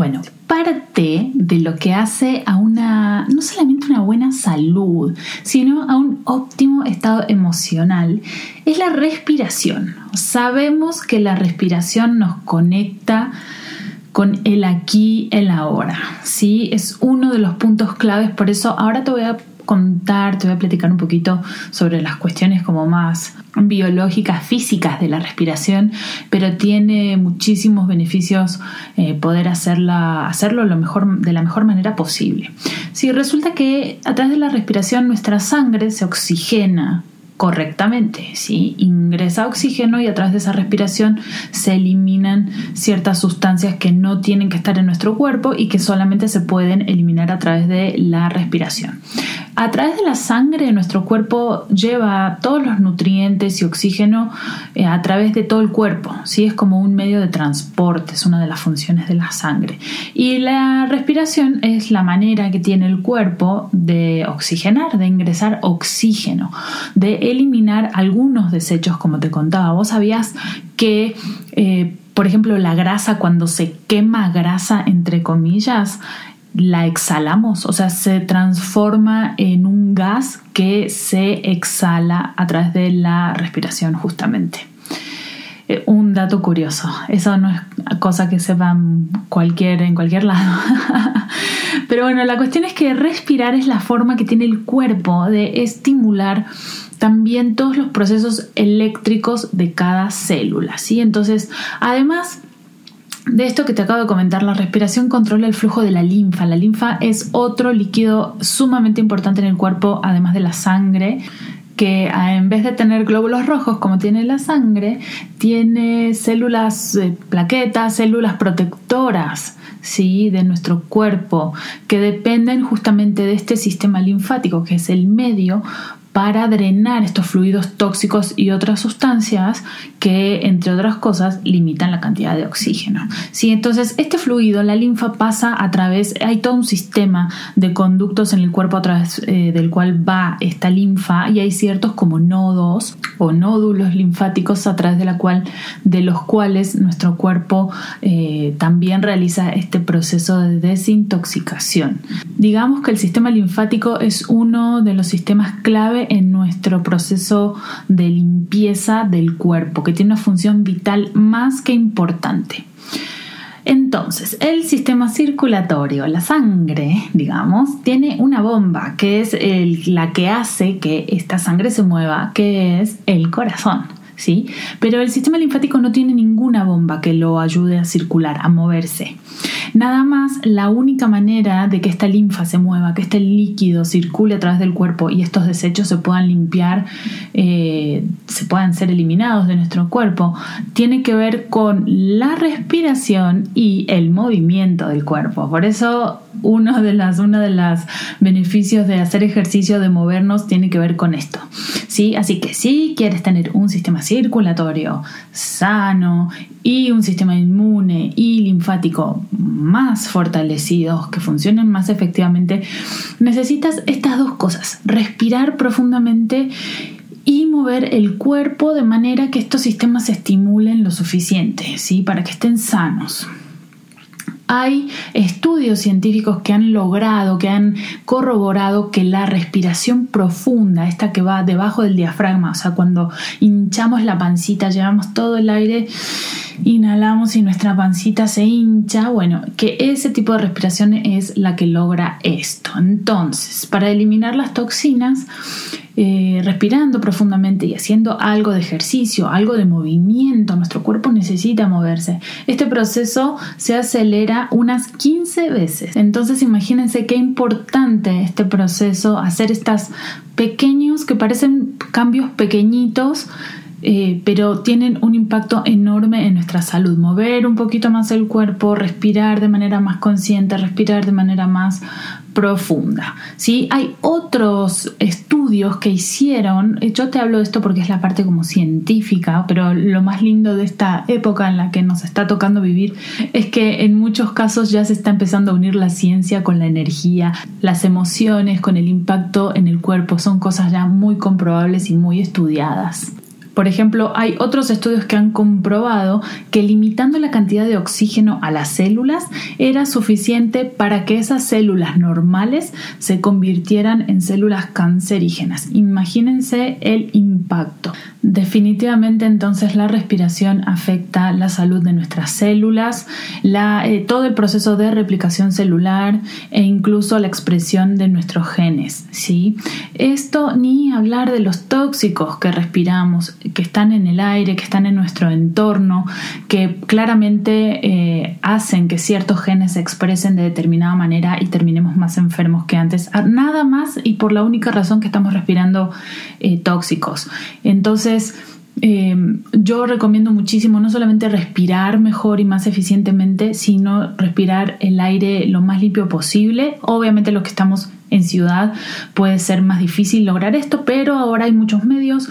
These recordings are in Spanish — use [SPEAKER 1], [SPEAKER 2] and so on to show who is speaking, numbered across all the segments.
[SPEAKER 1] Bueno, parte de lo que hace a una, no solamente una buena salud, sino a un óptimo estado emocional, es la respiración. Sabemos que la respiración nos conecta con el aquí, el ahora. ¿sí? Es uno de los puntos claves, por eso ahora te voy a contar, te voy a platicar un poquito sobre las cuestiones como más biológicas, físicas de la respiración, pero tiene muchísimos beneficios eh, poder hacerla, hacerlo lo mejor, de la mejor manera posible. Si resulta que a través de la respiración nuestra sangre se oxigena correctamente, ¿sí? ingresa oxígeno y a través de esa respiración se eliminan ciertas sustancias que no tienen que estar en nuestro cuerpo y que solamente se pueden eliminar a través de la respiración. A través de la sangre nuestro cuerpo lleva todos los nutrientes y oxígeno eh, a través de todo el cuerpo, ¿sí? es como un medio de transporte, es una de las funciones de la sangre. Y la respiración es la manera que tiene el cuerpo de oxigenar, de ingresar oxígeno, de eliminar algunos desechos, como te contaba. Vos sabías que, eh, por ejemplo, la grasa, cuando se quema grasa, entre comillas, la exhalamos, o sea, se transforma en un gas que se exhala a través de la respiración justamente. Eh, un dato curioso, eso no es cosa que sepan cualquier, en cualquier lado. Pero bueno, la cuestión es que respirar es la forma que tiene el cuerpo de estimular también todos los procesos eléctricos de cada célula, ¿sí? Entonces, además de esto que te acabo de comentar, la respiración controla el flujo de la linfa. La linfa es otro líquido sumamente importante en el cuerpo, además de la sangre que ah, en vez de tener glóbulos rojos como tiene la sangre, tiene células, eh, plaquetas, células protectoras ¿sí? de nuestro cuerpo que dependen justamente de este sistema linfático, que es el medio para drenar estos fluidos tóxicos y otras sustancias que, entre otras cosas, limitan la cantidad de oxígeno. ¿Sí? Entonces, este fluido, la linfa, pasa a través, hay todo un sistema de conductos en el cuerpo a través eh, del cual va esta linfa y hay ciertos como nodos o nódulos linfáticos a través de, la cual, de los cuales nuestro cuerpo eh, también realiza este proceso de desintoxicación. Digamos que el sistema linfático es uno de los sistemas clave en nuestro proceso de limpieza del cuerpo, que tiene una función vital más que importante. Entonces, el sistema circulatorio, la sangre, digamos, tiene una bomba que es la que hace que esta sangre se mueva, que es el corazón. ¿Sí? Pero el sistema linfático no tiene ninguna bomba que lo ayude a circular, a moverse. Nada más la única manera de que esta linfa se mueva, que este líquido circule a través del cuerpo y estos desechos se puedan limpiar, eh, se puedan ser eliminados de nuestro cuerpo, tiene que ver con la respiración y el movimiento del cuerpo. Por eso uno de las uno de los beneficios de hacer ejercicio de movernos tiene que ver con esto sí así que si quieres tener un sistema circulatorio sano y un sistema inmune y linfático más fortalecidos que funcionen más efectivamente necesitas estas dos cosas respirar profundamente y mover el cuerpo de manera que estos sistemas se estimulen lo suficiente, ¿sí? Para que estén sanos hay estudios científicos que han logrado, que han corroborado que la respiración profunda, esta que va debajo del diafragma, o sea, cuando hinchamos la pancita, llevamos todo el aire, inhalamos y nuestra pancita se hincha, bueno, que ese tipo de respiración es la que logra esto. Entonces, para eliminar las toxinas, eh, respirando profundamente y haciendo algo de ejercicio, algo de movimiento, nuestro cuerpo necesita moverse. Este proceso se acelera unas 15 veces. Entonces imagínense qué importante este proceso, hacer estos pequeños que parecen cambios pequeñitos eh, pero tienen un impacto enorme en nuestra salud. Mover un poquito más el cuerpo, respirar de manera más consciente, respirar de manera más profunda. ¿sí? Hay otros estudios que hicieron, eh, yo te hablo de esto porque es la parte como científica, pero lo más lindo de esta época en la que nos está tocando vivir es que en muchos casos ya se está empezando a unir la ciencia con la energía, las emociones, con el impacto en el cuerpo, son cosas ya muy comprobables y muy estudiadas. Por ejemplo, hay otros estudios que han comprobado que limitando la cantidad de oxígeno a las células era suficiente para que esas células normales se convirtieran en células cancerígenas. Imagínense el impacto. Definitivamente entonces la respiración afecta la salud de nuestras células, eh, todo el proceso de replicación celular e incluso la expresión de nuestros genes. ¿sí? Esto ni hablar de los tóxicos que respiramos, que están en el aire, que están en nuestro entorno, que claramente eh, hacen que ciertos genes se expresen de determinada manera y terminemos más enfermos que antes. Ah, nada más y por la única razón que estamos respirando eh, tóxicos. Entonces, entonces, eh, yo recomiendo muchísimo no solamente respirar mejor y más eficientemente, sino respirar el aire lo más limpio posible. Obviamente los que estamos en ciudad puede ser más difícil lograr esto, pero ahora hay muchos medios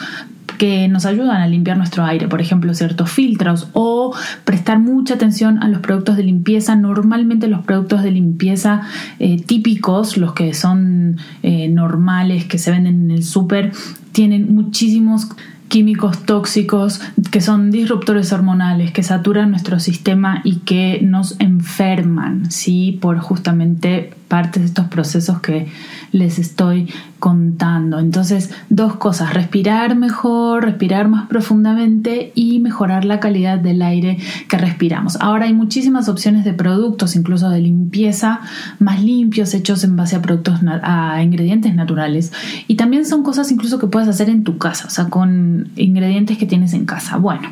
[SPEAKER 1] que nos ayudan a limpiar nuestro aire, por ejemplo, ciertos filtros o prestar mucha atención a los productos de limpieza. Normalmente los productos de limpieza eh, típicos, los que son eh, normales, que se venden en el súper, tienen muchísimos químicos tóxicos que son disruptores hormonales, que saturan nuestro sistema y que nos enferman, ¿sí? Por justamente parte de estos procesos que les estoy contando. Entonces, dos cosas, respirar mejor, respirar más profundamente y mejorar la calidad del aire que respiramos. Ahora hay muchísimas opciones de productos, incluso de limpieza, más limpios, hechos en base a productos, a ingredientes naturales. Y también son cosas incluso que puedes hacer en tu casa, o sea, con ingredientes que tienes en casa. Bueno,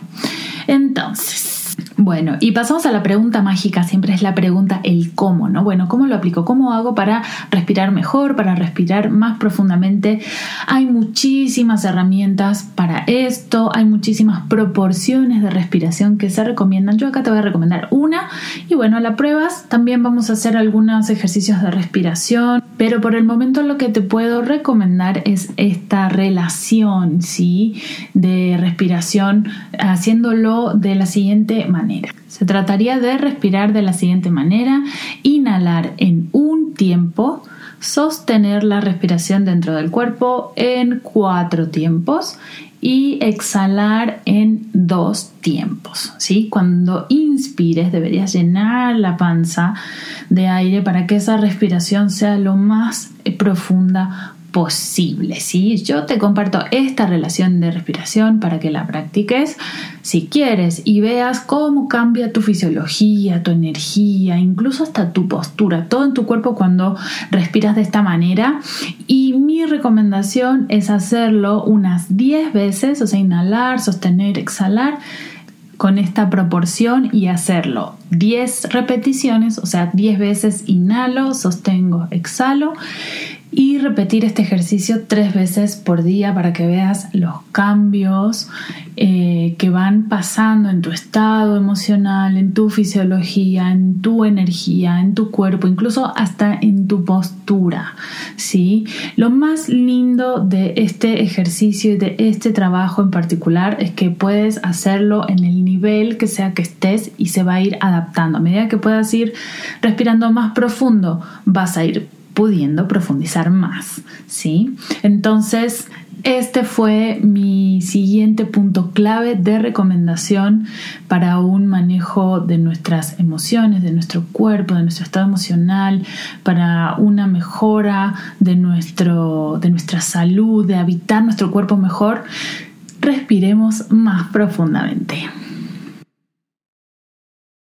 [SPEAKER 1] entonces... Bueno, y pasamos a la pregunta mágica, siempre es la pregunta el cómo, ¿no? Bueno, ¿cómo lo aplico? ¿Cómo hago para respirar mejor, para respirar más profundamente? Hay muchísimas herramientas para esto, hay muchísimas proporciones de respiración que se recomiendan. Yo acá te voy a recomendar una y bueno, la pruebas también vamos a hacer algunos ejercicios de respiración, pero por el momento lo que te puedo recomendar es esta relación, ¿sí? De respiración haciéndolo de la siguiente se trataría de respirar de la siguiente manera, inhalar en un tiempo, sostener la respiración dentro del cuerpo en cuatro tiempos y exhalar en dos tiempos. ¿sí? Cuando inspires deberías llenar la panza de aire para que esa respiración sea lo más profunda posible. ¿sí? Yo te comparto esta relación de respiración para que la practiques si quieres y veas cómo cambia tu fisiología, tu energía, incluso hasta tu postura, todo en tu cuerpo cuando respiras de esta manera. Y mi recomendación es hacerlo unas 10 veces, o sea, inhalar, sostener, exhalar con esta proporción y hacerlo 10 repeticiones, o sea, 10 veces inhalo, sostengo, exhalo y repetir este ejercicio tres veces por día para que veas los cambios eh, que van pasando en tu estado emocional, en tu fisiología, en tu energía, en tu cuerpo, incluso hasta en tu postura. ¿sí? Lo más lindo de este ejercicio y de este trabajo en particular es que puedes hacerlo en el nivel que sea que estés y se va a ir adaptando. A medida que puedas ir respirando más profundo, vas a ir pudiendo profundizar más, ¿sí? Entonces, este fue mi siguiente punto clave de recomendación para un manejo de nuestras emociones, de nuestro cuerpo, de nuestro estado emocional, para una mejora de, nuestro, de nuestra salud, de habitar nuestro cuerpo mejor. Respiremos más profundamente.